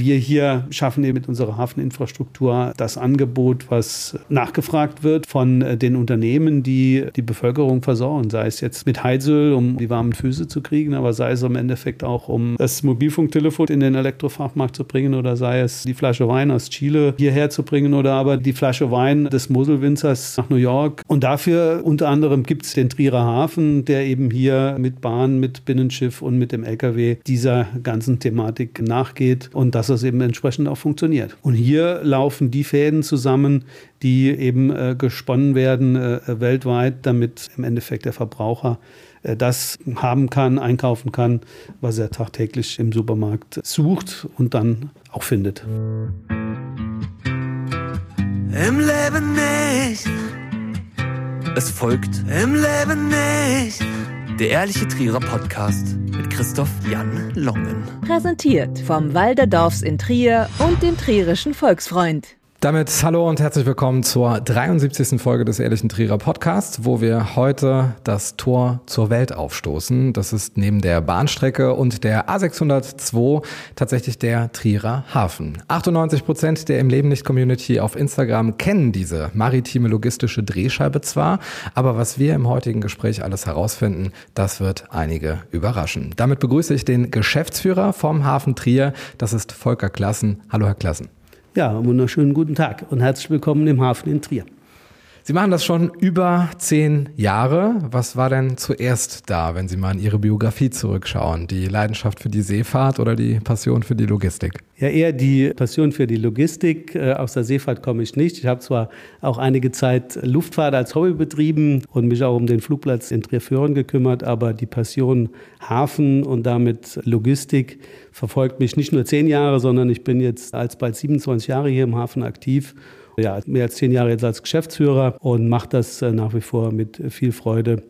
Wir hier schaffen eben mit unserer Hafeninfrastruktur das Angebot, was nachgefragt wird von äh, den Unternehmen, die die Bevölkerung versorgen. Sei es jetzt mit Heizöl, um die warmen Füße zu kriegen, aber sei es im Endeffekt auch, um das Mobilfunktelefon in den Elektrofachmarkt zu bringen oder sei es die Flasche Wein aus Chile hierher zu bringen oder aber die Flasche Wein des Moselwinzers nach New York. Und dafür unter anderem gibt es den Trierer Hafen, der eben hier mit Bahn, mit Binnenschiff und mit dem LKW dieser ganzen Thematik nachgeht und dass es eben entsprechend auch funktioniert. Und hier laufen die Fäden zusammen, die eben äh, gesponnen werden äh, weltweit, damit im Endeffekt der Verbraucher äh, das haben kann, einkaufen kann, was er tagtäglich im Supermarkt sucht und dann auch findet. Im Leben nicht. Es folgt Im Leben nicht. Der ehrliche Trierer Podcast mit Christoph Jan Longen. Präsentiert vom Walderdorfs in Trier und dem Trierischen Volksfreund. Damit hallo und herzlich willkommen zur 73. Folge des Ehrlichen Trierer Podcasts, wo wir heute das Tor zur Welt aufstoßen. Das ist neben der Bahnstrecke und der A602 tatsächlich der Trierer Hafen. 98 Prozent der im Leben nicht Community auf Instagram kennen diese maritime logistische Drehscheibe zwar, aber was wir im heutigen Gespräch alles herausfinden, das wird einige überraschen. Damit begrüße ich den Geschäftsführer vom Hafen Trier. Das ist Volker Klassen. Hallo, Herr Klassen. Ja, wunderschönen guten Tag und herzlich willkommen im Hafen in Trier. Sie machen das schon über zehn Jahre. Was war denn zuerst da, wenn Sie mal in Ihre Biografie zurückschauen? Die Leidenschaft für die Seefahrt oder die Passion für die Logistik? Ja, eher die Passion für die Logistik. Äh, aus der Seefahrt komme ich nicht. Ich habe zwar auch einige Zeit Luftfahrt als Hobby betrieben und mich auch um den Flugplatz in Trier-Föhren gekümmert, aber die Passion Hafen und damit Logistik verfolgt mich nicht nur zehn Jahre, sondern ich bin jetzt als bald 27 Jahre hier im Hafen aktiv. Ja, mehr als zehn Jahre jetzt als Geschäftsführer und mache das äh, nach wie vor mit viel Freude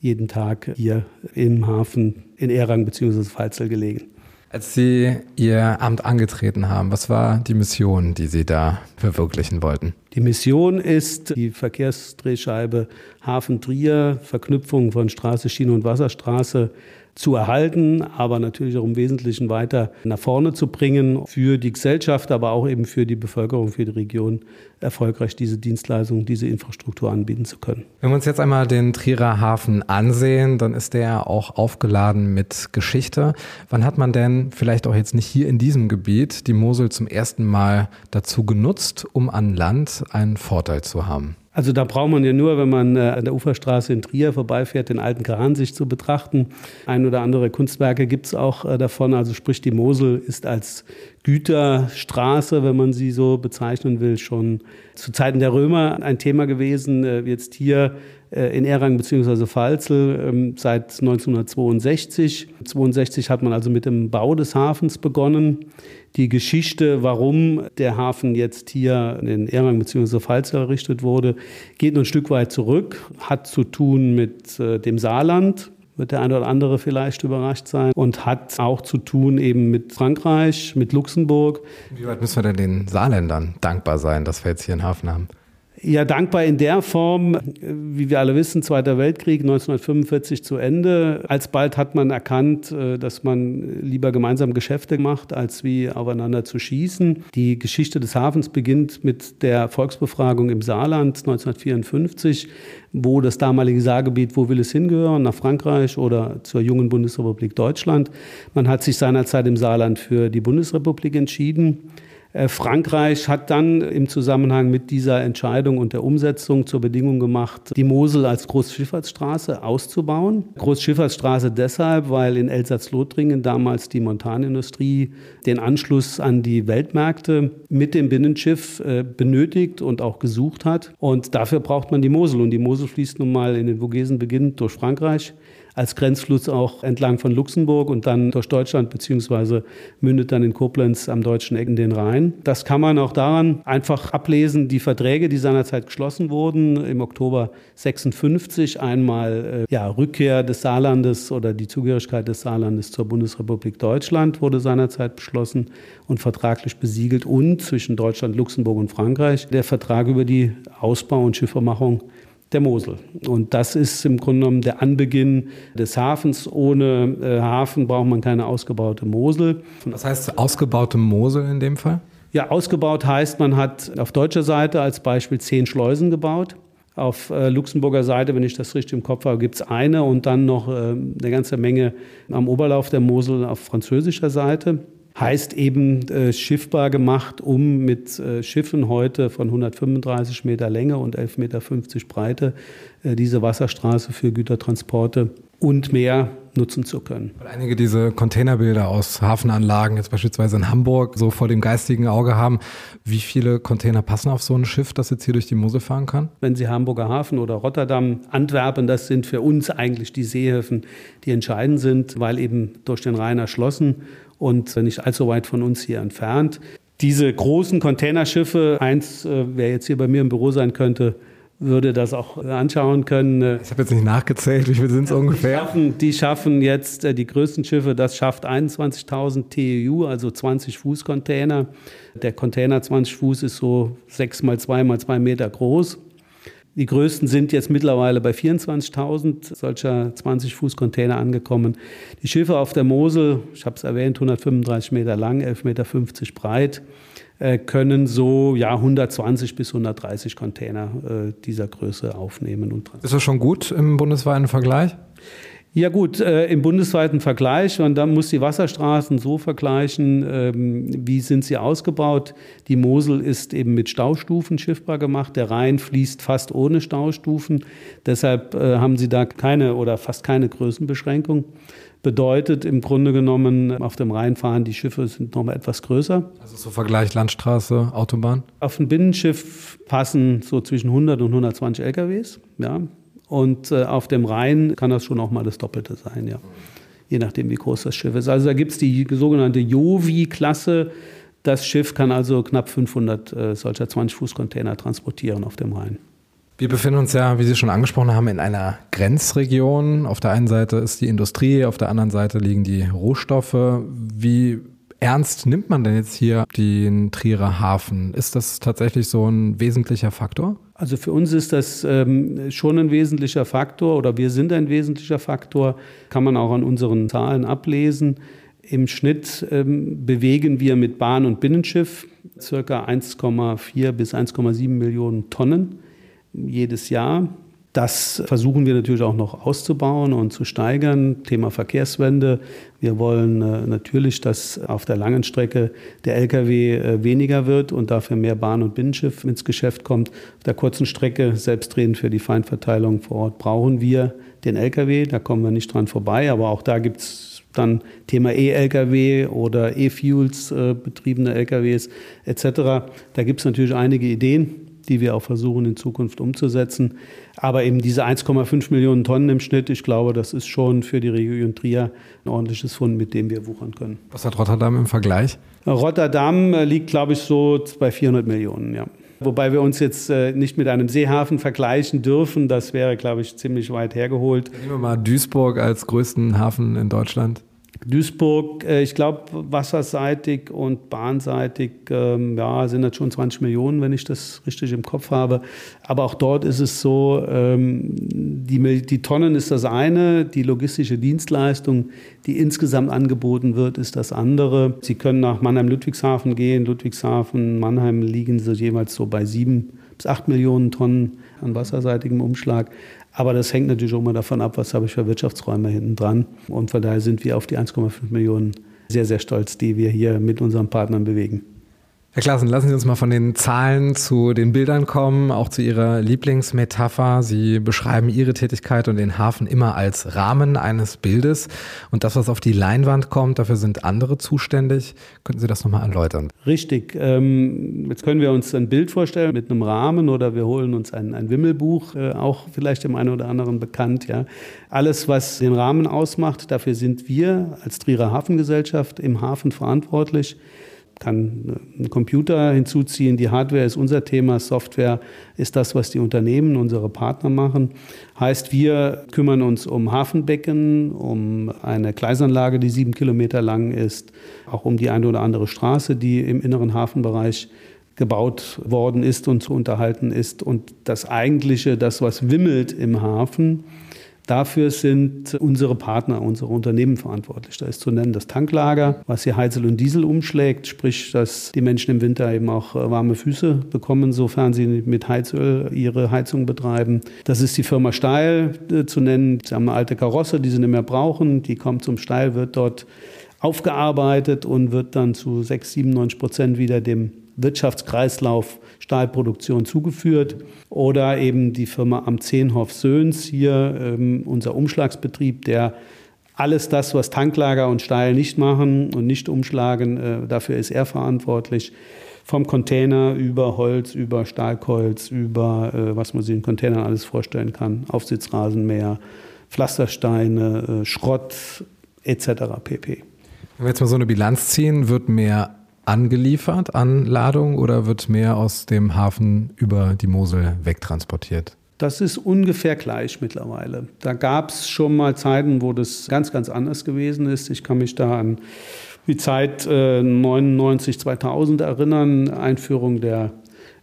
jeden Tag hier im Hafen in Erang bzw. Falzel gelegen. Als Sie Ihr Amt angetreten haben, was war die Mission, die Sie da verwirklichen wollten? Die Mission ist die Verkehrsdrehscheibe Hafen Trier, Verknüpfung von Straße, Schiene und Wasserstraße zu erhalten, aber natürlich auch im Wesentlichen weiter nach vorne zu bringen, für die Gesellschaft, aber auch eben für die Bevölkerung, für die Region erfolgreich diese Dienstleistung, diese Infrastruktur anbieten zu können. Wenn wir uns jetzt einmal den Trierer Hafen ansehen, dann ist der auch aufgeladen mit Geschichte. Wann hat man denn vielleicht auch jetzt nicht hier in diesem Gebiet die Mosel zum ersten Mal dazu genutzt, um an Land einen Vorteil zu haben? Also da braucht man ja nur, wenn man äh, an der Uferstraße in Trier vorbeifährt, den alten Kran sich zu betrachten. Ein oder andere Kunstwerke gibt es auch äh, davon. Also sprich, die Mosel ist als Güterstraße, wenn man sie so bezeichnen will, schon zu Zeiten der Römer ein Thema gewesen. Äh, jetzt hier in Erang bzw. Pfalzel ähm, seit 1962. 1962 hat man also mit dem Bau des Hafens begonnen die Geschichte, warum der Hafen jetzt hier in Erang bzw. Pfalz errichtet wurde, geht noch ein Stück weit zurück, hat zu tun mit äh, dem Saarland, wird der eine oder andere vielleicht überrascht sein und hat auch zu tun eben mit Frankreich, mit Luxemburg. Wie weit müssen wir denn den Saarländern dankbar sein, dass wir jetzt hier einen Hafen haben? Ja, dankbar in der Form, wie wir alle wissen, Zweiter Weltkrieg 1945 zu Ende. Alsbald hat man erkannt, äh, dass man lieber gemeinsam Geschäfte macht, als wie aufeinander zu schießen. Die Geschichte des Hafens beginnt mit der Volksbefragung im Saarland 1954, wo das damalige Saargebiet, wo will es hingehören, nach Frankreich oder zur jungen Bundesrepublik Deutschland. Man hat sich seinerzeit im Saarland für die Bundesrepublik entschieden. Äh, Frankreich hat dann im Zusammenhang mit dieser Entscheidung und der Umsetzung zur Bedingung gemacht, die Mosel als Großschifffahrtsstraße auszubauen. Großschifffahrtsstraße deshalb, weil in Elsass-Lothringen damals die Montanindustrie den Anschluss an die Weltmärkte mit dem Binnenschiff äh, benötigt und auch gesucht hat. Und dafür braucht man die Mosel. Und die Mosel fließt nun mal in den Vogesen beginnend durch Frankreich als Grenzfluss auch entlang von Luxemburg und dann durch Deutschland beziehungsweise mündet dann in Koblenz am deutschen Eck in den Rhein. Das kann man auch daran einfach ablesen, die Verträge, die seinerzeit geschlossen wurden, im Oktober 56 einmal äh, ja, Rückkehr des Saarlandes oder die Zugehörigkeit des Saarlandes zur Bundesrepublik Deutschland wurde seinerzeit beschlossen und vertraglich besiegelt und zwischen Deutschland, Luxemburg und Frankreich der Vertrag über die Ausbau und Schiffermachung der Mosel. Und das ist im Grunde genommen der Anbeginn des Hafens. Ohne äh, Hafen braucht man keine ausgebaute Mosel. Was heißt ausgebaute Mosel in dem Fall? Ja, ausgebaut heißt, man hat auf deutscher Seite als Beispiel zehn Schleusen gebaut. Auf äh, Luxemburger Seite, wenn ich das richtig im Kopf habe, gibt es eine und dann noch äh, eine ganze Menge am Oberlauf der Mosel auf französischer Seite heißt eben äh, schiffbar gemacht, um mit äh, Schiffen heute von 135 Meter Länge und 11,50 Meter Breite äh, diese Wasserstraße für Gütertransporte und mehr nutzen zu können. Weil einige diese Containerbilder aus Hafenanlagen, jetzt beispielsweise in Hamburg, so vor dem geistigen Auge haben. Wie viele Container passen auf so ein Schiff, das jetzt hier durch die Mosel fahren kann? Wenn Sie Hamburger Hafen oder Rotterdam, Antwerpen, das sind für uns eigentlich die Seehäfen, die entscheidend sind, weil eben durch den Rhein erschlossen und nicht allzu weit von uns hier entfernt. Diese großen Containerschiffe, eins, äh, wer jetzt hier bei mir im Büro sein könnte, würde das auch anschauen können. Ich habe jetzt nicht nachgezählt, wie viel sind es ungefähr? Die schaffen, die schaffen jetzt, äh, die größten Schiffe, das schafft 21.000 TEU, also 20 Fuß Container. Der Container 20 Fuß ist so 6 mal 2 mal 2 Meter groß. Die größten sind jetzt mittlerweile bei 24.000 solcher 20-Fuß-Container angekommen. Die Schiffe auf der Mosel, ich habe es erwähnt, 135 Meter lang, 11,50 Meter breit, äh, können so ja, 120 bis 130 Container äh, dieser Größe aufnehmen. Und Ist das schon gut im bundesweiten Vergleich? Ja gut, äh, im bundesweiten Vergleich, und dann muss die Wasserstraßen so vergleichen, ähm, wie sind sie ausgebaut. Die Mosel ist eben mit Staustufen schiffbar gemacht, der Rhein fließt fast ohne Staustufen, deshalb äh, haben sie da keine oder fast keine Größenbeschränkung. Bedeutet im Grunde genommen, auf dem Rhein fahren die Schiffe sind nochmal etwas größer. Also so Vergleich Landstraße, Autobahn? Auf ein Binnenschiff passen so zwischen 100 und 120 LKWs. Ja, und äh, auf dem Rhein kann das schon auch mal das Doppelte sein, ja. Je nachdem, wie groß das Schiff ist. Also da gibt es die sogenannte Jovi-Klasse. Das Schiff kann also knapp 500 äh, solcher 20-Fuß-Container transportieren auf dem Rhein. Wir befinden uns ja, wie Sie schon angesprochen haben, in einer Grenzregion. Auf der einen Seite ist die Industrie, auf der anderen Seite liegen die Rohstoffe. Wie ernst nimmt man denn jetzt hier den Trierer Hafen? Ist das tatsächlich so ein wesentlicher Faktor? Also für uns ist das ähm, schon ein wesentlicher Faktor oder wir sind ein wesentlicher Faktor, kann man auch an unseren Zahlen ablesen. Im Schnitt ähm, bewegen wir mit Bahn und Binnenschiff circa 1,4 bis 1,7 Millionen Tonnen jedes Jahr. Das versuchen wir natürlich auch noch auszubauen und zu steigern. Thema Verkehrswende. Wir wollen äh, natürlich, dass auf der langen Strecke der Lkw äh, weniger wird und dafür mehr Bahn- und Binnenschiff ins Geschäft kommt. Auf der kurzen Strecke, selbstredend für die Feinverteilung vor Ort, brauchen wir den Lkw. Da kommen wir nicht dran vorbei. Aber auch da gibt es dann Thema E-Lkw oder E-Fuels äh, betriebene Lkws etc. Da gibt es natürlich einige Ideen die wir auch versuchen in Zukunft umzusetzen. Aber eben diese 1,5 Millionen Tonnen im Schnitt, ich glaube, das ist schon für die Region Trier ein ordentliches Fund, mit dem wir wuchern können. Was hat Rotterdam im Vergleich? Rotterdam äh, liegt, glaube ich, so bei 400 Millionen, ja. Wobei wir uns jetzt äh, nicht mit einem Seehafen vergleichen dürfen. Das wäre, glaube ich, ziemlich weit hergeholt. Nehmen wir mal Duisburg als größten Hafen in Deutschland. Duisburg, äh, ich glaube, wasserseitig und bahnseitig, ähm, ja, sind das schon 20 Millionen, wenn ich das richtig im Kopf habe. Aber auch dort ist es so, ähm, die, die Tonnen ist das eine, die logistische Dienstleistung, die insgesamt angeboten wird, ist das andere. Sie können nach Mannheim-Ludwigshafen gehen. Ludwigshafen, Mannheim liegen sie jeweils so bei sieben bis acht Millionen Tonnen an wasserseitigem Umschlag. Aber das hängt natürlich auch immer davon ab, was habe ich für Wirtschaftsräume hinten dran. Und von daher sind wir auf die 1,5 Millionen sehr, sehr stolz, die wir hier mit unseren Partnern bewegen. Herr Klassen, lassen Sie uns mal von den Zahlen zu den Bildern kommen, auch zu Ihrer Lieblingsmetapher. Sie beschreiben Ihre Tätigkeit und den Hafen immer als Rahmen eines Bildes. Und das, was auf die Leinwand kommt, dafür sind andere zuständig. Könnten Sie das nochmal erläutern? Richtig. Ähm, jetzt können wir uns ein Bild vorstellen mit einem Rahmen oder wir holen uns ein, ein Wimmelbuch, äh, auch vielleicht dem einen oder anderen bekannt. Ja. Alles, was den Rahmen ausmacht, dafür sind wir als Trierer Hafengesellschaft im Hafen verantwortlich kann einen Computer hinzuziehen. Die Hardware ist unser Thema, Software ist das, was die Unternehmen, unsere Partner machen. Heißt, wir kümmern uns um Hafenbecken, um eine Gleisanlage, die sieben Kilometer lang ist, auch um die eine oder andere Straße, die im inneren Hafenbereich gebaut worden ist und zu unterhalten ist. Und das eigentliche, das, was wimmelt im Hafen, Dafür sind unsere Partner, unsere Unternehmen verantwortlich. Da ist zu nennen das Tanklager, was hier Heizöl und Diesel umschlägt, sprich, dass die Menschen im Winter eben auch äh, warme Füße bekommen, sofern sie mit Heizöl ihre Heizung betreiben. Das ist die Firma Steil äh, zu nennen. Sie haben eine alte Karosse, die sie nicht mehr brauchen. Die kommt zum Steil, wird dort aufgearbeitet und wird dann zu 6, 97 Prozent wieder dem Wirtschaftskreislauf Stahlproduktion zugeführt. Oder eben die Firma am Zehnhof Söhns hier, ähm, unser Umschlagsbetrieb, der alles das, was Tanklager und Stahl nicht machen und nicht umschlagen, äh, dafür ist er verantwortlich. Vom Container über Holz, über Stahlkolz, über äh, was man sich in Containern alles vorstellen kann, Aufsitzrasenmäher, Pflastersteine, äh, Schrott etc. pp. Wenn wir jetzt mal so eine Bilanz ziehen, wird mehr angeliefert an Ladung oder wird mehr aus dem Hafen über die Mosel wegtransportiert? Das ist ungefähr gleich mittlerweile. Da gab es schon mal Zeiten, wo das ganz, ganz anders gewesen ist. Ich kann mich da an die Zeit äh, 99, 2000 erinnern, Einführung der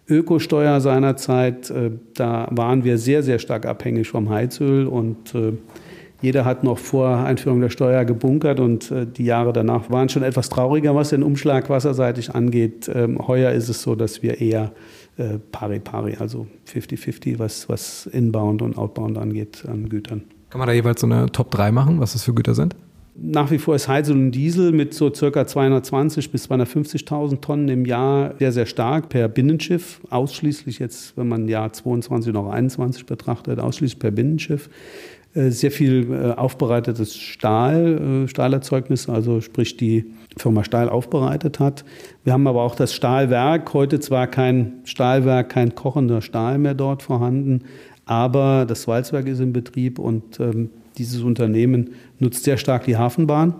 Ökosteuer seinerzeit. Äh, da waren wir sehr, sehr stark abhängig vom Heizöl und äh, jeder hat noch vor Einführung der Steuer gebunkert und äh, die Jahre danach waren schon etwas trauriger, was den Umschlag wasserseitig angeht. Ähm, heuer ist es so, dass wir eher äh, pari pari, also 50-50, was, was Inbound und Outbound angeht an Gütern. Kann man da jeweils so eine Top 3 machen, was das für Güter sind? Nach wie vor ist Heizöl und Diesel mit so circa 220 bis 250.000 Tonnen im Jahr sehr, sehr stark per Binnenschiff. Ausschließlich jetzt, wenn man Jahr 22 noch 21 betrachtet, ausschließlich per Binnenschiff. Äh, sehr viel äh, aufbereitetes Stahl, äh, Stahlerzeugnis, also sprich die Firma Stahl aufbereitet hat. Wir haben aber auch das Stahlwerk, heute zwar kein Stahlwerk, kein kochender Stahl mehr dort vorhanden, aber das Walzwerk ist in Betrieb und ähm, dieses Unternehmen nutzt sehr stark die Hafenbahn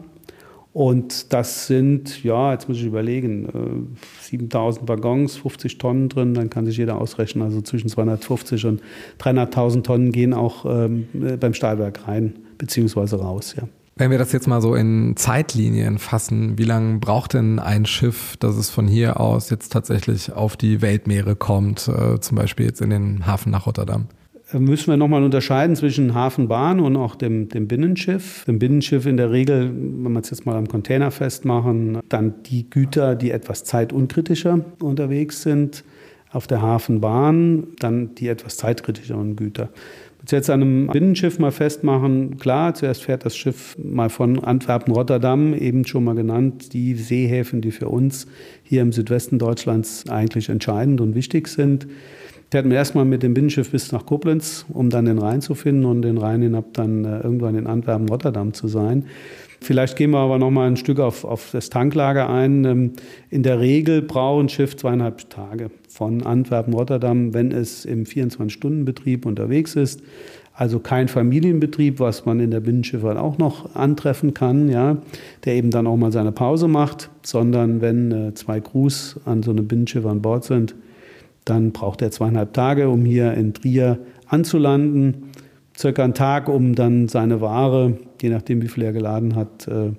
und das sind, ja, jetzt muss ich überlegen, 7000 äh, Waggons, 50 Tonnen drin, dann kann sich jeder ausrechnen. Also zwischen 250 und 300.000 Tonnen gehen auch ähm, beim Stahlwerk rein, beziehungsweise raus, ja. Wenn wir das jetzt mal so in Zeitlinien fassen, wie lange braucht denn ein Schiff, dass es von hier aus jetzt tatsächlich auf die Weltmeere kommt, äh, zum Beispiel jetzt in den Hafen nach Rotterdam? Müssen wir nochmal unterscheiden zwischen Hafenbahn und auch dem, dem Binnenschiff. Im Binnenschiff in der Regel, wenn wir es jetzt mal am Container festmachen, dann die Güter, die etwas zeitunkritischer unterwegs sind. Auf der Hafenbahn dann die etwas zeitkritischeren Güter. Jetzt an einem Binnenschiff mal festmachen, klar, zuerst fährt das Schiff mal von Antwerpen, Rotterdam, eben schon mal genannt, die Seehäfen, die für uns hier im Südwesten Deutschlands eigentlich entscheidend und wichtig sind fährt man erstmal mit dem Binnenschiff bis nach Koblenz, um dann den Rhein zu finden und den Rhein hinab dann äh, irgendwann in Antwerpen, Rotterdam zu sein. Vielleicht gehen wir aber noch mal ein Stück auf, auf das Tanklager ein. Ähm, in der Regel braucht ein Schiff zweieinhalb Tage von Antwerpen, Rotterdam, wenn es im 24-Stunden-Betrieb unterwegs ist. Also kein Familienbetrieb, was man in der Binnenschifffahrt auch noch antreffen kann, ja, der eben dann auch mal seine Pause macht, sondern wenn äh, zwei Crews an so einem Binnenschiff an Bord sind, dann braucht er zweieinhalb Tage, um hier in Trier anzulanden. Circa einen Tag, um dann seine Ware, je nachdem wie viel er geladen hat, äh,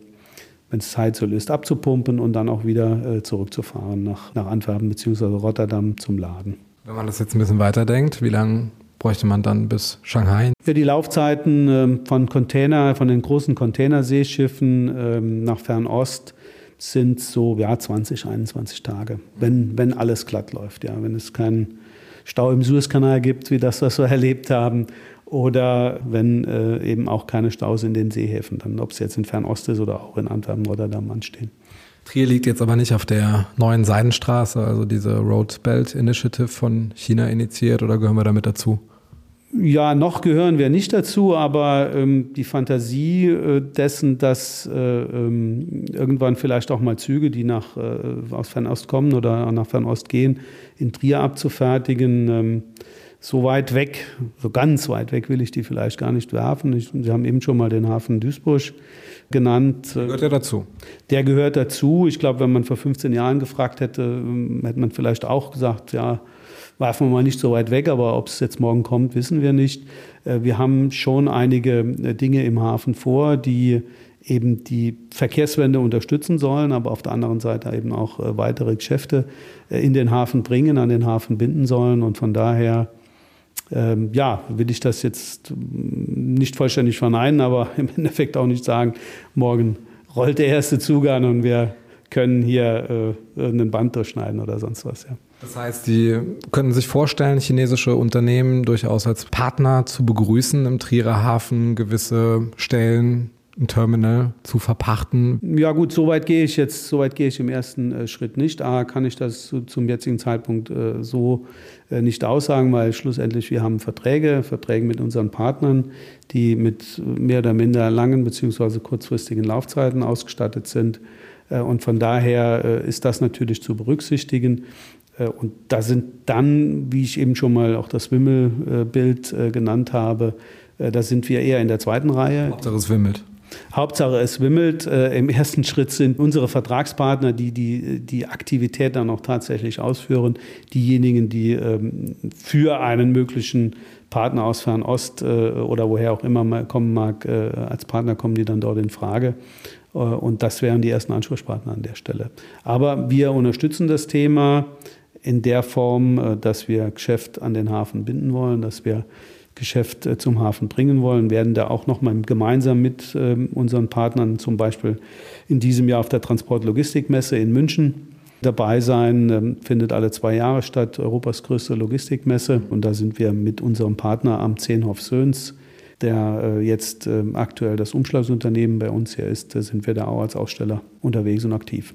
wenn es Heizöl ist, abzupumpen und dann auch wieder äh, zurückzufahren nach, nach Antwerpen bzw. Rotterdam zum Laden. Wenn man das jetzt ein bisschen weiterdenkt, wie lange bräuchte man dann bis Shanghai? Ja, die Laufzeiten ähm, von Container, von den großen Containerseeschiffen ähm, nach Fernost sind so ja, 20, 21 Tage, wenn, wenn alles glatt läuft. Ja. Wenn es keinen Stau im Suezkanal gibt, wie das, was wir erlebt haben, oder wenn äh, eben auch keine Staus in den Seehäfen, dann ob es jetzt in Fernost ist oder auch in Antwerpen, Rotterdam anstehen. Trier liegt jetzt aber nicht auf der neuen Seidenstraße, also diese Road Belt Initiative von China initiiert, oder gehören wir damit dazu? Ja, noch gehören wir nicht dazu, aber ähm, die Fantasie äh, dessen, dass äh, ähm, irgendwann vielleicht auch mal Züge, die nach, äh, aus Fernost kommen oder nach Fernost gehen, in Trier abzufertigen, ähm, so weit weg, so ganz weit weg will ich die vielleicht gar nicht werfen. Ich, Sie haben eben schon mal den Hafen Duisburg genannt. Der gehört ja dazu. Der gehört dazu. Ich glaube, wenn man vor 15 Jahren gefragt hätte, ähm, hätte man vielleicht auch gesagt, ja, werfen wir mal nicht so weit weg, aber ob es jetzt morgen kommt, wissen wir nicht. Äh, wir haben schon einige äh, Dinge im Hafen vor, die eben die Verkehrswende unterstützen sollen, aber auf der anderen Seite eben auch äh, weitere Geschäfte in den Hafen bringen, an den Hafen binden sollen. Und von daher, ähm, ja, will ich das jetzt mm, nicht vollständig verneinen, aber im Endeffekt auch nicht sagen, morgen rollt der erste Zug an und wir können hier äh, irgendein Band durchschneiden oder sonst was. Ja. Das heißt, die können sich vorstellen, chinesische Unternehmen durchaus als Partner zu begrüßen im Trierer Hafen, gewisse Stellen ein Terminal zu verpachten? Ja gut, so weit gehe ich jetzt, so weit gehe ich im ersten äh, Schritt nicht. A, kann ich das zu, zum jetzigen Zeitpunkt äh, so äh, nicht aussagen, weil schlussendlich wir haben Verträge, Verträge mit unseren Partnern, die mit mehr oder minder langen bzw. kurzfristigen Laufzeiten ausgestattet sind. Äh, und von daher äh, ist das natürlich zu berücksichtigen. Äh, und da sind dann, wie ich eben schon mal auch das Wimmelbild genannt habe, da sind wir eher in der zweiten Reihe. Hauptsache es wimmelt. Hauptsache es wimmelt. Äh, Im ersten Schritt sind unsere Vertragspartner, die die, die Aktivität dann auch tatsächlich ausführen, diejenigen, die ähm, für einen möglichen Partner aus Fernost äh, oder woher auch immer mal kommen mag, äh, als Partner kommen die dann dort in Frage. Äh, und das wären die ersten Ansprechpartner an der Stelle. Aber wir unterstützen das Thema in der Form, äh, dass wir Geschäft an den Hafen binden wollen, dass wir Geschäft äh, zum Hafen bringen wollen, werden da auch nochmal gemeinsam mit ähm, unseren Partnern, zum Beispiel in diesem Jahr auf der Transportlogistikmesse in München, dabei sein. Ähm, findet alle zwei Jahre statt, Europas größte Logistikmesse. Und da sind wir mit unserem Partner am Zehnhof Söhns, der äh, jetzt ähm, aktuell das Umschlagsunternehmen bei uns hier ist, sind wir da auch als Aussteller unterwegs und aktiv.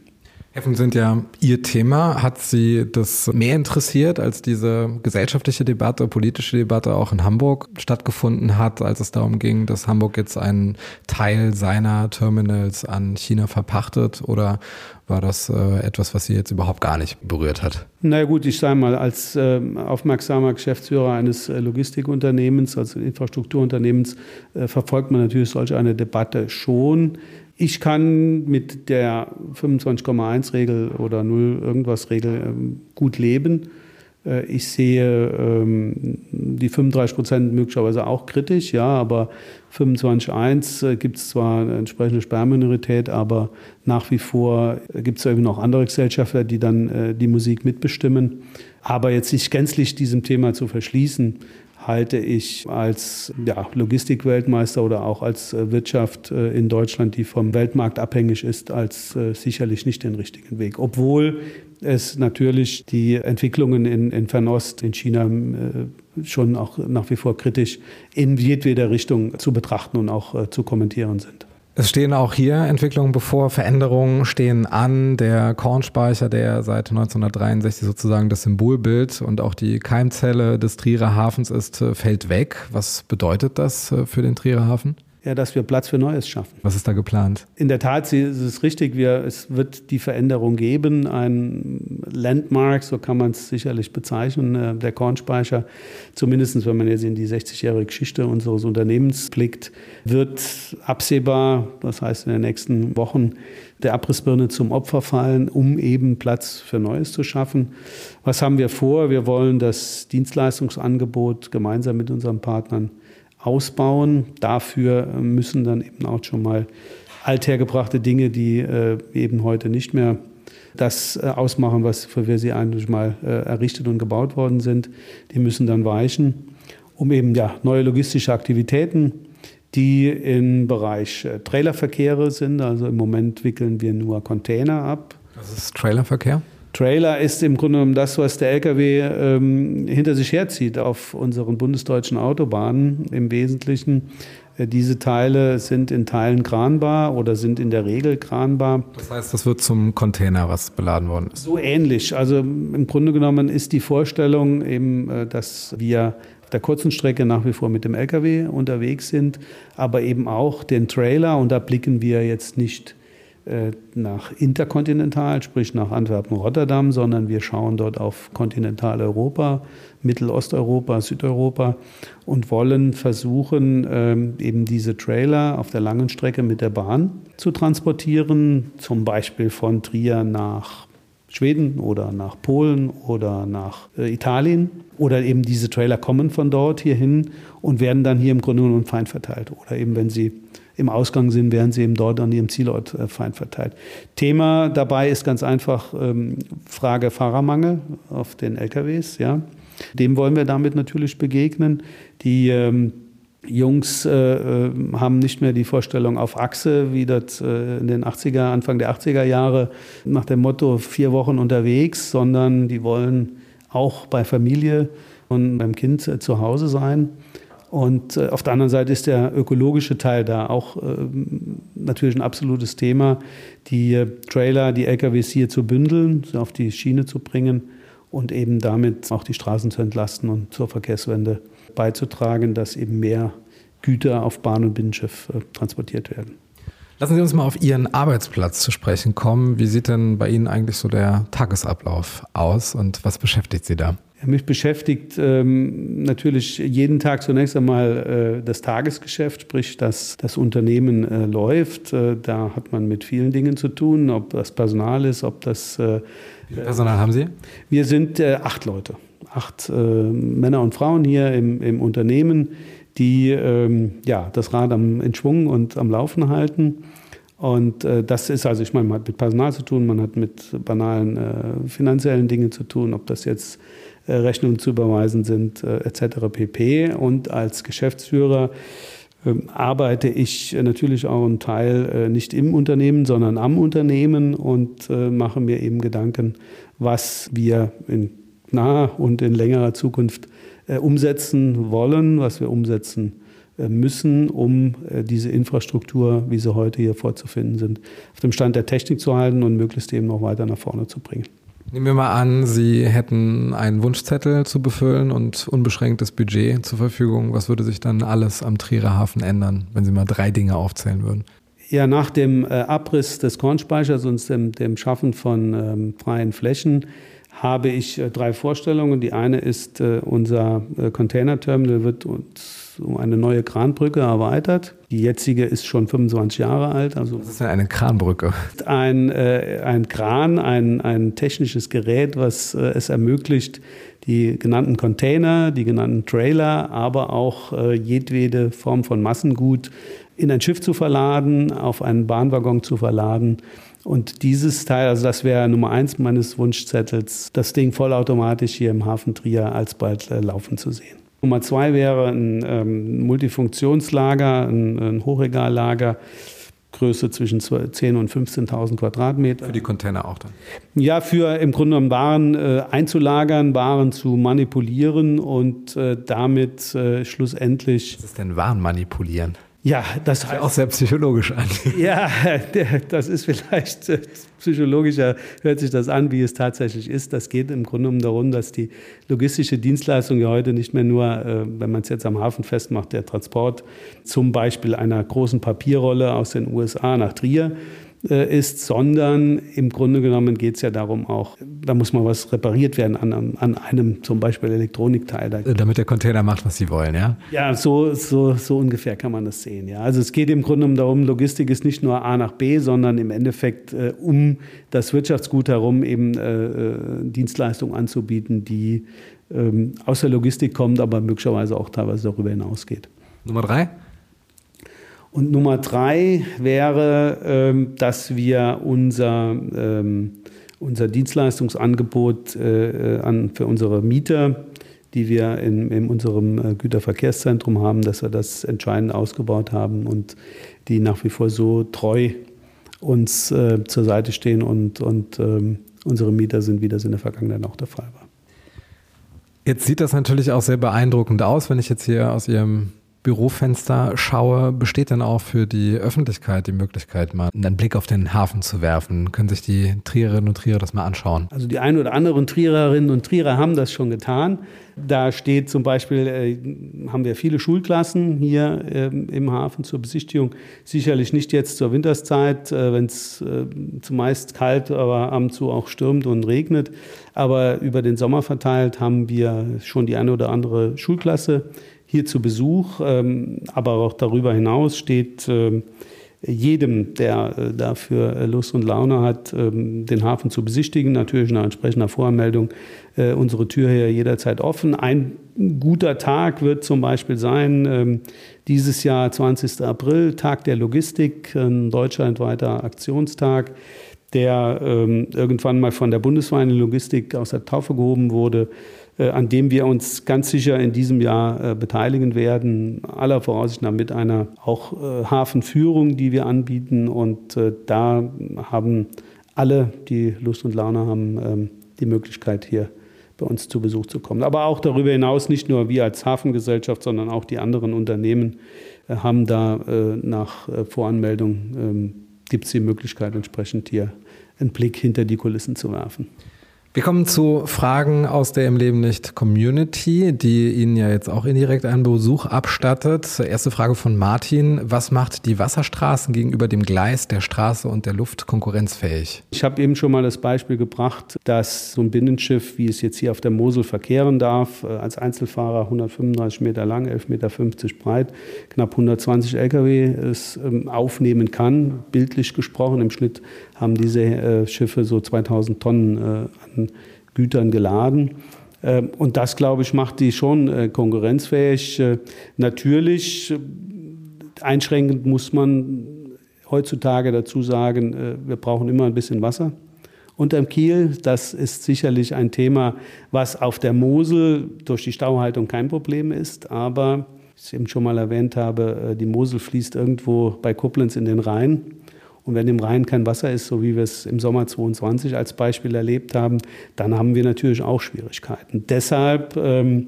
Häfen sind ja Ihr Thema. Hat Sie das mehr interessiert, als diese gesellschaftliche Debatte, politische Debatte auch in Hamburg stattgefunden hat, als es darum ging, dass Hamburg jetzt einen Teil seiner Terminals an China verpachtet? Oder war das äh, etwas, was Sie jetzt überhaupt gar nicht berührt hat? Na gut, ich sage mal, als äh, aufmerksamer Geschäftsführer eines äh, Logistikunternehmens, also Infrastrukturunternehmens, äh, verfolgt man natürlich solch eine Debatte schon. Ich kann mit der 25,1-Regel oder 0 irgendwas Regel ähm, gut leben. Äh, ich sehe ähm, die 35 Prozent möglicherweise auch kritisch, ja, aber 25,1 äh, gibt es zwar eine entsprechende Sperrminorität, aber nach wie vor gibt es eben noch andere Gesellschafter, die dann äh, die Musik mitbestimmen. Aber jetzt sich gänzlich diesem Thema zu verschließen, halte ich als ja, Logistikweltmeister oder auch als äh, Wirtschaft äh, in Deutschland, die vom Weltmarkt abhängig ist, als äh, sicherlich nicht den richtigen Weg. Obwohl es natürlich die Entwicklungen in, in Fernost, in China schon auch nach wie vor kritisch in jedweder Richtung zu betrachten und auch zu kommentieren sind. Es stehen auch hier Entwicklungen bevor, Veränderungen stehen an. Der Kornspeicher, der seit 1963 sozusagen das Symbolbild und auch die Keimzelle des Trierer Hafens ist, fällt weg. Was bedeutet das äh, für den Trierer Hafen? Ja, dass wir Platz für Neues schaffen. Was ist da geplant? In der Tat ist es richtig, wir, es wird die Veränderung geben, ein Landmark, so kann man es sicherlich bezeichnen, äh, der Kornspeicher, zumindest wenn man jetzt in die 60-jährige Geschichte unseres Unternehmens blickt, wird absehbar, das heißt in den nächsten Wochen, der Abrissbirne zum Opfer fallen, um eben Platz für Neues zu schaffen. Was haben wir vor? Wir wollen das Dienstleistungsangebot gemeinsam mit unseren Partnern ausbauen. Dafür müssen dann eben auch schon mal althergebrachte Dinge, die äh, eben heute nicht mehr das äh, ausmachen, was für wir sie eigentlich mal äh, errichtet und gebaut worden sind, die müssen dann weichen, um eben ja neue logistische Aktivitäten, die im Bereich äh, Trailerverkehre sind. Also im Moment wickeln wir nur Container ab. Was ist Trailerverkehr? Trailer ist im Grunde genommen das, was der LKW ähm, hinter sich herzieht auf unseren bundesdeutschen Autobahnen im Wesentlichen. Äh, diese Teile sind in Teilen kranbar oder sind in der Regel kranbar. Das heißt, das wird zum Container, was beladen worden ist. So ähnlich. Also im Grunde genommen ist die Vorstellung eben, äh, dass wir auf der kurzen Strecke nach wie vor mit dem LKW unterwegs sind, aber eben auch den Trailer. Und da blicken wir jetzt nicht nach interkontinental, sprich nach Antwerpen-Rotterdam, sondern wir schauen dort auf Kontinentaleuropa, Mittelosteuropa, Südeuropa und wollen versuchen, ähm, eben diese Trailer auf der langen Strecke mit der Bahn zu transportieren, zum Beispiel von Trier nach Schweden oder nach Polen oder nach äh, Italien. Oder eben diese Trailer kommen von dort hierhin und werden dann hier im Grunde genommen fein verteilt. Oder eben, wenn sie im Ausgang sind, werden sie eben dort an ihrem Zielort äh, fein verteilt. Thema dabei ist ganz einfach ähm, Frage Fahrermangel auf den LKWs. Ja. Dem wollen wir damit natürlich begegnen. Die ähm, Jungs äh, äh, haben nicht mehr die Vorstellung auf Achse, wie das äh, in den 80er, Anfang der 80er Jahre nach dem Motto vier Wochen unterwegs, sondern die wollen auch bei Familie und beim Kind äh, zu Hause sein. Und äh, auf der anderen Seite ist der ökologische Teil da auch äh, natürlich ein absolutes Thema, die Trailer, die LKWs hier zu bündeln, auf die Schiene zu bringen und eben damit auch die Straßen zu entlasten und zur Verkehrswende beizutragen, dass eben mehr Güter auf Bahn und Binnenschiff äh, transportiert werden. Lassen Sie uns mal auf Ihren Arbeitsplatz zu sprechen kommen. Wie sieht denn bei Ihnen eigentlich so der Tagesablauf aus und was beschäftigt Sie da? Mich beschäftigt ähm, natürlich jeden Tag zunächst einmal äh, das Tagesgeschäft, sprich, dass das Unternehmen äh, läuft. Äh, da hat man mit vielen Dingen zu tun, ob das Personal ist, ob das. Äh, Wie viel Personal haben Sie? Wir sind äh, acht Leute acht äh, Männer und Frauen hier im, im Unternehmen, die ähm, ja, das Rad am, in Schwung und am Laufen halten. Und äh, das ist also, ich meine, man hat mit Personal zu tun, man hat mit banalen äh, finanziellen Dingen zu tun, ob das jetzt Rechnungen zu überweisen sind, äh, etc. pp. Und als Geschäftsführer ähm, arbeite ich natürlich auch einen Teil äh, nicht im Unternehmen, sondern am Unternehmen und äh, mache mir eben Gedanken, was wir in naher und in längerer Zukunft äh, umsetzen wollen, was wir umsetzen äh, müssen, um äh, diese Infrastruktur, wie sie heute hier vorzufinden sind, auf dem Stand der Technik zu halten und möglichst eben noch weiter nach vorne zu bringen. Nehmen wir mal an, Sie hätten einen Wunschzettel zu befüllen und unbeschränktes Budget zur Verfügung. Was würde sich dann alles am Trierer Hafen ändern, wenn Sie mal drei Dinge aufzählen würden? Ja, nach dem Abriss des Kornspeichers und dem, dem Schaffen von ähm, freien Flächen habe ich äh, drei Vorstellungen. Die eine ist, äh, unser äh, Containerterminal wird uns um eine neue Kranbrücke erweitert. Die jetzige ist schon 25 Jahre alt. Also was ist denn eine Kranbrücke? Ein, ein Kran, ein, ein technisches Gerät, was es ermöglicht, die genannten Container, die genannten Trailer, aber auch jedwede Form von Massengut in ein Schiff zu verladen, auf einen Bahnwaggon zu verladen und dieses Teil, also das wäre Nummer eins meines Wunschzettels, das Ding vollautomatisch hier im Hafen Trier alsbald äh, laufen zu sehen. Nummer zwei wäre ein ähm, Multifunktionslager, ein, ein Hochregallager. Größe zwischen 10.000 und 15.000 Quadratmeter. Für die Container auch dann? Ja, für im Grunde genommen Waren äh, einzulagern, Waren zu manipulieren und äh, damit äh, schlussendlich. Was ist denn Waren manipulieren? Ja, das heißt, auch sehr psychologisch an. Ja, das ist vielleicht äh, psychologischer, hört sich das an, wie es tatsächlich ist. Das geht im Grunde genommen darum, dass die logistische Dienstleistung ja heute nicht mehr nur, äh, wenn man es jetzt am Hafen festmacht, der Transport zum Beispiel einer großen Papierrolle aus den USA nach Trier ist, sondern im Grunde genommen geht es ja darum auch, da muss mal was repariert werden an, an einem zum Beispiel Elektronikteil. Damit der Container macht, was sie wollen, ja? Ja, so, so, so ungefähr kann man das sehen. Ja. Also es geht im Grunde genommen darum, Logistik ist nicht nur A nach B, sondern im Endeffekt äh, um das Wirtschaftsgut herum eben äh, äh Dienstleistungen anzubieten, die ähm, aus der Logistik kommt, aber möglicherweise auch teilweise darüber hinausgeht. Nummer drei? Und Nummer drei wäre, ähm, dass wir unser, ähm, unser Dienstleistungsangebot äh, für unsere Mieter, die wir in, in unserem äh, Güterverkehrszentrum haben, dass wir das entscheidend ausgebaut haben und die nach wie vor so treu uns äh, zur Seite stehen und, und ähm, unsere Mieter sind, wie das in der Vergangenheit auch der Fall war. Jetzt sieht das natürlich auch sehr beeindruckend aus, wenn ich jetzt hier aus Ihrem Bürofenster schaue, besteht dann auch für die Öffentlichkeit die Möglichkeit, mal einen Blick auf den Hafen zu werfen? Können sich die Trierinnen und Trierer das mal anschauen? Also die ein oder anderen Triererinnen und Trierer haben das schon getan. Da steht zum Beispiel, äh, haben wir viele Schulklassen hier äh, im Hafen zur Besichtigung. Sicherlich nicht jetzt zur Winterszeit, äh, wenn es äh, zumeist kalt, aber ab und zu auch stürmt und regnet. Aber über den Sommer verteilt haben wir schon die eine oder andere Schulklasse hier zu Besuch, ähm, aber auch darüber hinaus steht ähm, jedem, der äh, dafür äh, Lust und Laune hat, ähm, den Hafen zu besichtigen. Natürlich nach entsprechender Voranmeldung äh, unsere Tür hier jederzeit offen. Ein guter Tag wird zum Beispiel sein, dieses Jahr 20. April, Tag der Logistik, ein deutschlandweiter Aktionstag, der ähm, irgendwann mal von der bundesweiten Logistik aus der Taufe gehoben wurde an dem wir uns ganz sicher in diesem Jahr äh, beteiligen werden, aller Voraussicht nach mit einer auch äh, Hafenführung, die wir anbieten. Und da haben alle, die Lust und Laune haben, ähm, die Möglichkeit hier bei uns zu Besuch zu kommen. Aber auch darüber hinaus, nicht nur wir als Hafengesellschaft, sondern auch die anderen Unternehmen haben da nach Voranmeldung, ähm, gibt es die Möglichkeit, entsprechend hier einen Blick hinter die Kulissen zu werfen. Wir kommen zu Fragen aus der im Leben nicht Community, die Ihnen ja jetzt auch indirekt einen Besuch abstattet. Erste Frage von Martin. Was macht die Wasserstraßen gegenüber dem Gleis der Straße und der Luft konkurrenzfähig? Ich habe eben schon mal das Beispiel gebracht, dass so ein Binnenschiff, wie es jetzt hier auf der Mosel verkehren darf, äh, als Einzelfahrer 135 Meter lang, 11,50 Meter breit, knapp 120 Lkw es ähm, aufnehmen kann, bildlich gesprochen. Im Schnitt haben diese äh, Schiffe so 2000 Tonnen äh, an Gütern geladen. Ähm, und das, glaube ich, macht die schon äh, konkurrenzfähig. Äh, natürlich, äh, einschränkend muss man heutzutage dazu sagen, äh, wir brauchen immer ein bisschen Wasser unterm Kiel. Das ist sicherlich ein Thema, was auf der Mosel durch die Stauhaltung kein Problem ist. Aber, wie ich eben schon mal erwähnt habe, die Mosel fließt irgendwo bei Koblenz in den Rhein. Und wenn im Rhein kein Wasser ist, so wie wir es im Sommer 22 als Beispiel erlebt haben, dann haben wir natürlich auch Schwierigkeiten. Deshalb ähm,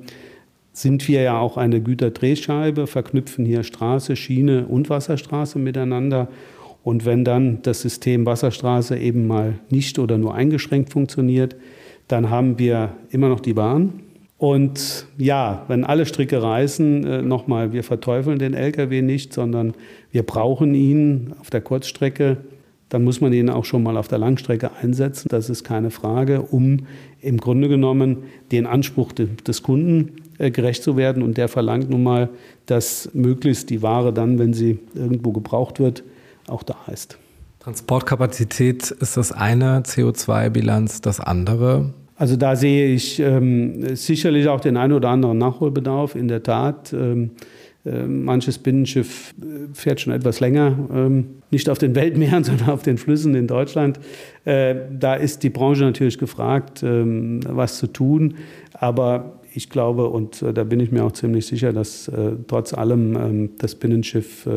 sind wir ja auch eine Güterdrehscheibe, verknüpfen hier Straße, Schiene und Wasserstraße miteinander. Und wenn dann das System Wasserstraße eben mal nicht oder nur eingeschränkt funktioniert, dann haben wir immer noch die Bahn. Und ja, wenn alle Stricke reißen, äh, nochmal, wir verteufeln den Lkw nicht, sondern wir brauchen ihn auf der Kurzstrecke. Dann muss man ihn auch schon mal auf der Langstrecke einsetzen. Das ist keine Frage, um im Grunde genommen den Anspruch des Kunden äh, gerecht zu werden. Und der verlangt nun mal, dass möglichst die Ware dann, wenn sie irgendwo gebraucht wird, auch da ist. Transportkapazität ist das eine, CO2-Bilanz das andere. Also da sehe ich ähm, sicherlich auch den einen oder anderen Nachholbedarf. In der Tat, ähm, äh, manches Binnenschiff äh, fährt schon etwas länger, ähm, nicht auf den Weltmeeren, sondern auf den Flüssen in Deutschland. Äh, da ist die Branche natürlich gefragt, ähm, was zu tun. Aber ich glaube, und äh, da bin ich mir auch ziemlich sicher, dass trotz allem ähm, das Binnenschiff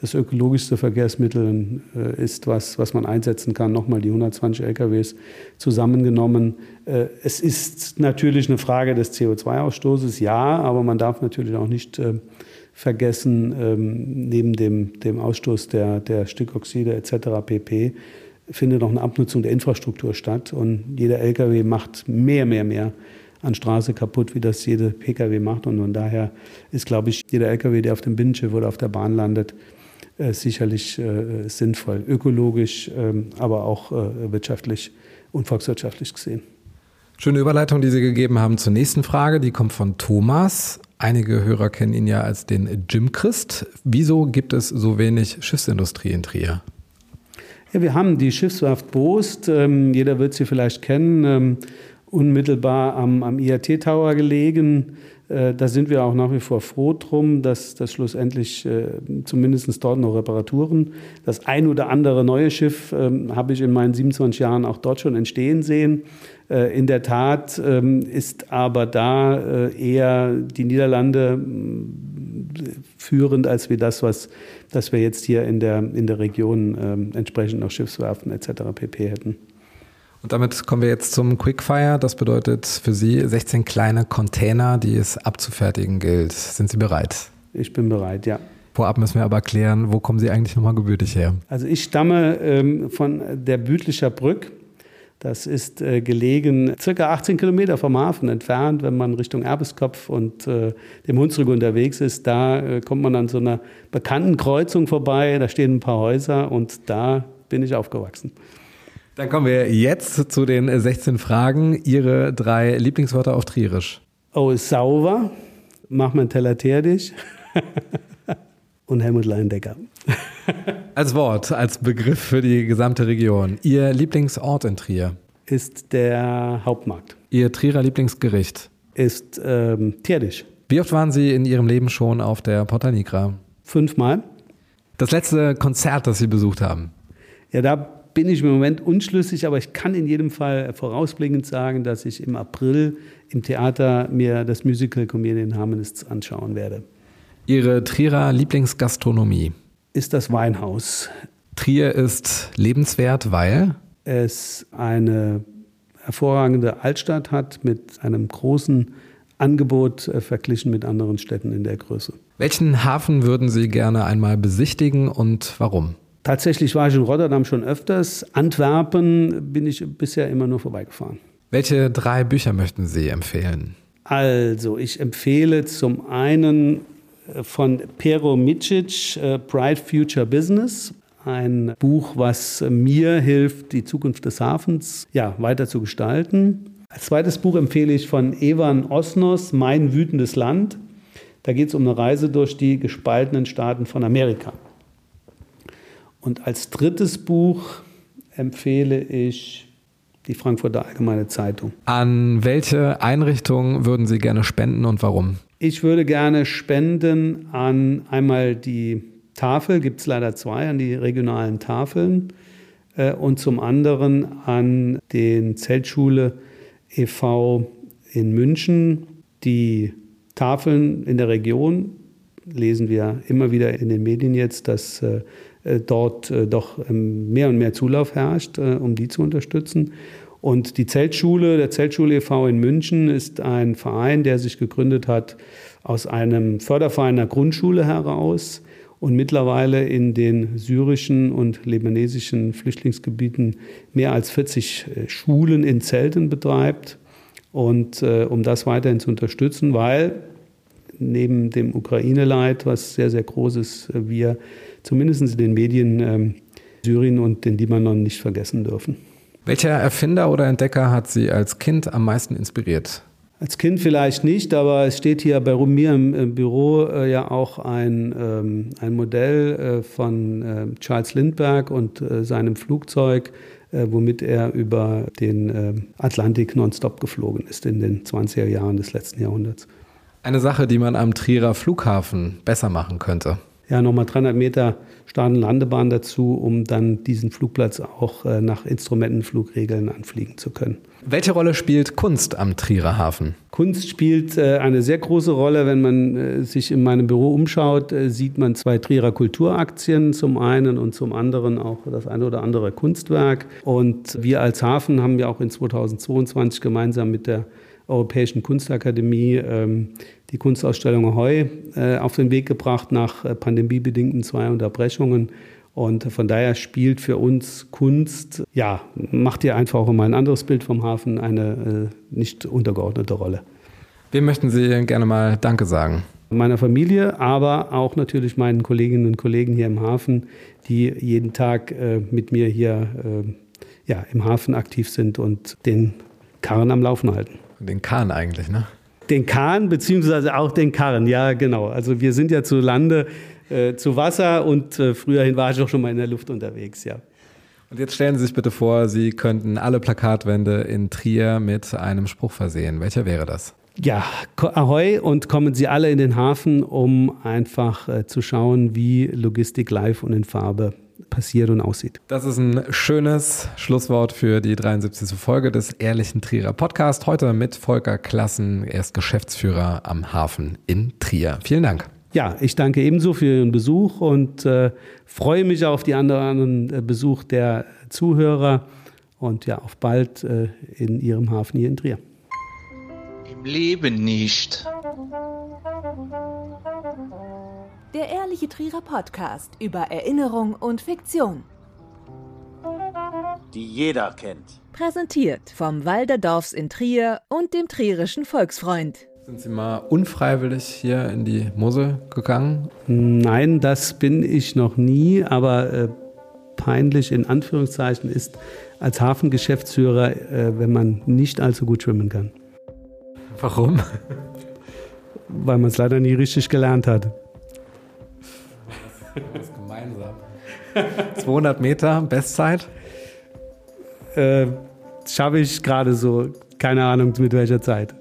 das ökologischste Verkehrsmittel äh, ist, was, was man einsetzen kann. Nochmal die 120 LKWs zusammengenommen. Äh, es ist natürlich eine Frage des CO2-Ausstoßes, ja, aber man darf natürlich auch nicht äh, vergessen, ähm, neben dem, dem Ausstoß der, der Stickoxide etc. pp findet auch eine Abnutzung der Infrastruktur statt. Und jeder LKW macht mehr, mehr, mehr an Straße kaputt, wie das jede Pkw macht. Und von daher ist, glaube ich, jeder LKW, der auf dem Binnenschiff oder auf der Bahn landet, sicherlich äh, sinnvoll, ökologisch, ähm, aber auch äh, wirtschaftlich und volkswirtschaftlich gesehen. Schöne Überleitung, die Sie gegeben haben zur nächsten Frage. Die kommt von Thomas. Einige Hörer kennen ihn ja als den Jim Christ. Wieso gibt es so wenig Schiffsindustrie in Trier? Ja, wir haben die Schiffswerft Boost. Ähm, jeder wird sie vielleicht kennen. Ähm, unmittelbar am, am IAT Tower gelegen. Äh, da sind wir auch nach wie vor froh drum, dass, dass schlussendlich äh, zumindest dort noch Reparaturen. Das ein oder andere neue Schiff äh, habe ich in meinen 27 Jahren auch dort schon entstehen sehen. Äh, in der Tat ähm, ist aber da äh, eher die Niederlande führend als wie das, was das wir jetzt hier in der, in der Region ähm, entsprechend noch Schiffswerften etc. pp. hätten. Und damit kommen wir jetzt zum Quickfire. Das bedeutet für Sie 16 kleine Container, die es abzufertigen gilt. Sind Sie bereit? Ich bin bereit, ja. Vorab müssen wir aber klären, wo kommen Sie eigentlich nochmal gebürtig her? Also ich stamme ähm, von der Büdlicher Brück. Das ist äh, gelegen circa 18 Kilometer vom Hafen entfernt, wenn man Richtung Erbeskopf und äh, dem Hunsrück unterwegs ist. Da äh, kommt man an so einer bekannten Kreuzung vorbei. Da stehen ein paar Häuser und da bin ich aufgewachsen. Dann kommen wir jetzt zu den 16 Fragen. Ihre drei Lieblingswörter auf Trierisch. Oh, sauber. Mach mein Teller fertig. Und Helmut Leindecker. als Wort, als Begriff für die gesamte Region. Ihr Lieblingsort in Trier? Ist der Hauptmarkt. Ihr Trierer Lieblingsgericht? Ist ähm, Tierdisch. Wie oft waren Sie in Ihrem Leben schon auf der Porta Nigra? Fünfmal. Das letzte Konzert, das Sie besucht haben? Ja, da bin ich im Moment unschlüssig, aber ich kann in jedem Fall vorausblickend sagen, dass ich im April im Theater mir das Musical Comedian Harmonists anschauen werde. Ihre Trierer Lieblingsgastronomie? Ist das Weinhaus. Trier ist lebenswert, weil? Es eine hervorragende Altstadt hat mit einem großen Angebot äh, verglichen mit anderen Städten in der Größe. Welchen Hafen würden Sie gerne einmal besichtigen und warum? Tatsächlich war ich in Rotterdam schon öfters. Antwerpen bin ich bisher immer nur vorbeigefahren. Welche drei Bücher möchten Sie empfehlen? Also, ich empfehle zum einen äh, von Pero Micic, äh, Bright Future Business. Ein Buch, was mir hilft, die Zukunft des Hafens ja, weiter zu gestalten. Als zweites Buch empfehle ich von Evan Osnos, Mein wütendes Land. Da geht es um eine Reise durch die gespaltenen Staaten von Amerika. Und als drittes Buch empfehle ich die Frankfurter Allgemeine Zeitung. An welche Einrichtung würden Sie gerne spenden und warum? Ich würde gerne spenden an einmal die Tafel, gibt es leider zwei, an die regionalen Tafeln äh, und zum anderen an den Zeltschule e.V. in München. Die Tafeln in der Region lesen wir immer wieder in den Medien jetzt, dass äh, dort äh, doch ähm, mehr und mehr Zulauf herrscht, äh, um die zu unterstützen. Und die Zeltschule, der Zeltschule e.V. in München ist ein Verein, der sich gegründet hat aus einem Förderverein der Grundschule heraus und mittlerweile in den syrischen und libanesischen Flüchtlingsgebieten mehr als 40 äh, Schulen in Zelten betreibt. Und äh, um das weiterhin zu unterstützen, weil neben dem Ukraine-Leid, was sehr, sehr groß ist, wir zumindest in den Medien äh, Syrien und den Libanon nicht vergessen dürfen. Welcher Erfinder oder Entdecker hat Sie als Kind am meisten inspiriert? Als Kind vielleicht nicht, aber es steht hier bei mir im, Büro äh, ja auch ein, ähm, ein Modell äh, von äh, Charles Lindbergh und äh, seinem Flugzeug, womit er über den Atlantik nonstop geflogen ist in den 20er Jahren des letzten Jahrhunderts. Eine Sache, die man am Trierer Flughafen besser machen könnte ja, nochmal 300 Meter Start- und Landebahn dazu, um dann diesen Flugplatz auch äh, nach Instrumentenflugregeln anfliegen zu können. Welche Rolle spielt Kunst am Trierer Hafen? Kunst spielt äh, eine sehr große Rolle. Wenn man äh, sich in meinem Büro umschaut, sieht man zwei Trierer Kulturaktien zum einen und zum anderen auch das eine oder andere Kunstwerk. Und wir als Hafen haben ja auch in 2022 gemeinsam mit der Europäischen Kunstakademie ähm, die Kunstausstellung Heu äh, auf den Weg gebracht nach äh, pandemiebedingten zwei Unterbrechungen. Und von daher spielt für uns Kunst, ja, macht ihr einfach auch mal ein anderes Bild vom Hafen eine äh, nicht untergeordnete Rolle. Wem möchten Sie gerne mal Danke sagen? Meiner Familie, aber auch natürlich meinen Kolleginnen und Kollegen hier im Hafen, die jeden Tag äh, mit mir hier äh, ja, im Hafen aktiv sind und den Karren am Laufen halten. Den Kahn eigentlich, ne? Den Kahn, beziehungsweise auch den Karren, ja, genau. Also wir sind ja zu Lande, äh, zu Wasser und äh, früherhin war ich auch schon mal in der Luft unterwegs, ja. Und jetzt stellen Sie sich bitte vor, Sie könnten alle Plakatwände in Trier mit einem Spruch versehen. Welcher wäre das? Ja, Ahoi und kommen Sie alle in den Hafen, um einfach äh, zu schauen, wie Logistik live und in Farbe passiert und aussieht. Das ist ein schönes Schlusswort für die 73. Folge des Ehrlichen Trierer Podcast. Heute mit Volker Klassen. Er ist Geschäftsführer am Hafen in Trier. Vielen Dank. Ja, ich danke ebenso für Ihren Besuch und äh, freue mich auf die anderen äh, Besuch der Zuhörer und ja, auf bald äh, in Ihrem Hafen hier in Trier. Im Leben nicht. Der Ehrliche Trierer Podcast über Erinnerung und Fiktion. Die jeder kennt. Präsentiert vom Walderdorfs in Trier und dem Trierischen Volksfreund. Sind Sie mal unfreiwillig hier in die Mosel gegangen? Nein, das bin ich noch nie, aber äh, peinlich in Anführungszeichen ist als Hafengeschäftsführer, äh, wenn man nicht allzu gut schwimmen kann. Warum? Weil man es leider nie richtig gelernt hat. Das. Gemeinsam. 200 Meter, Bestzeit? Äh, Schaffe ich gerade so, keine Ahnung mit welcher Zeit.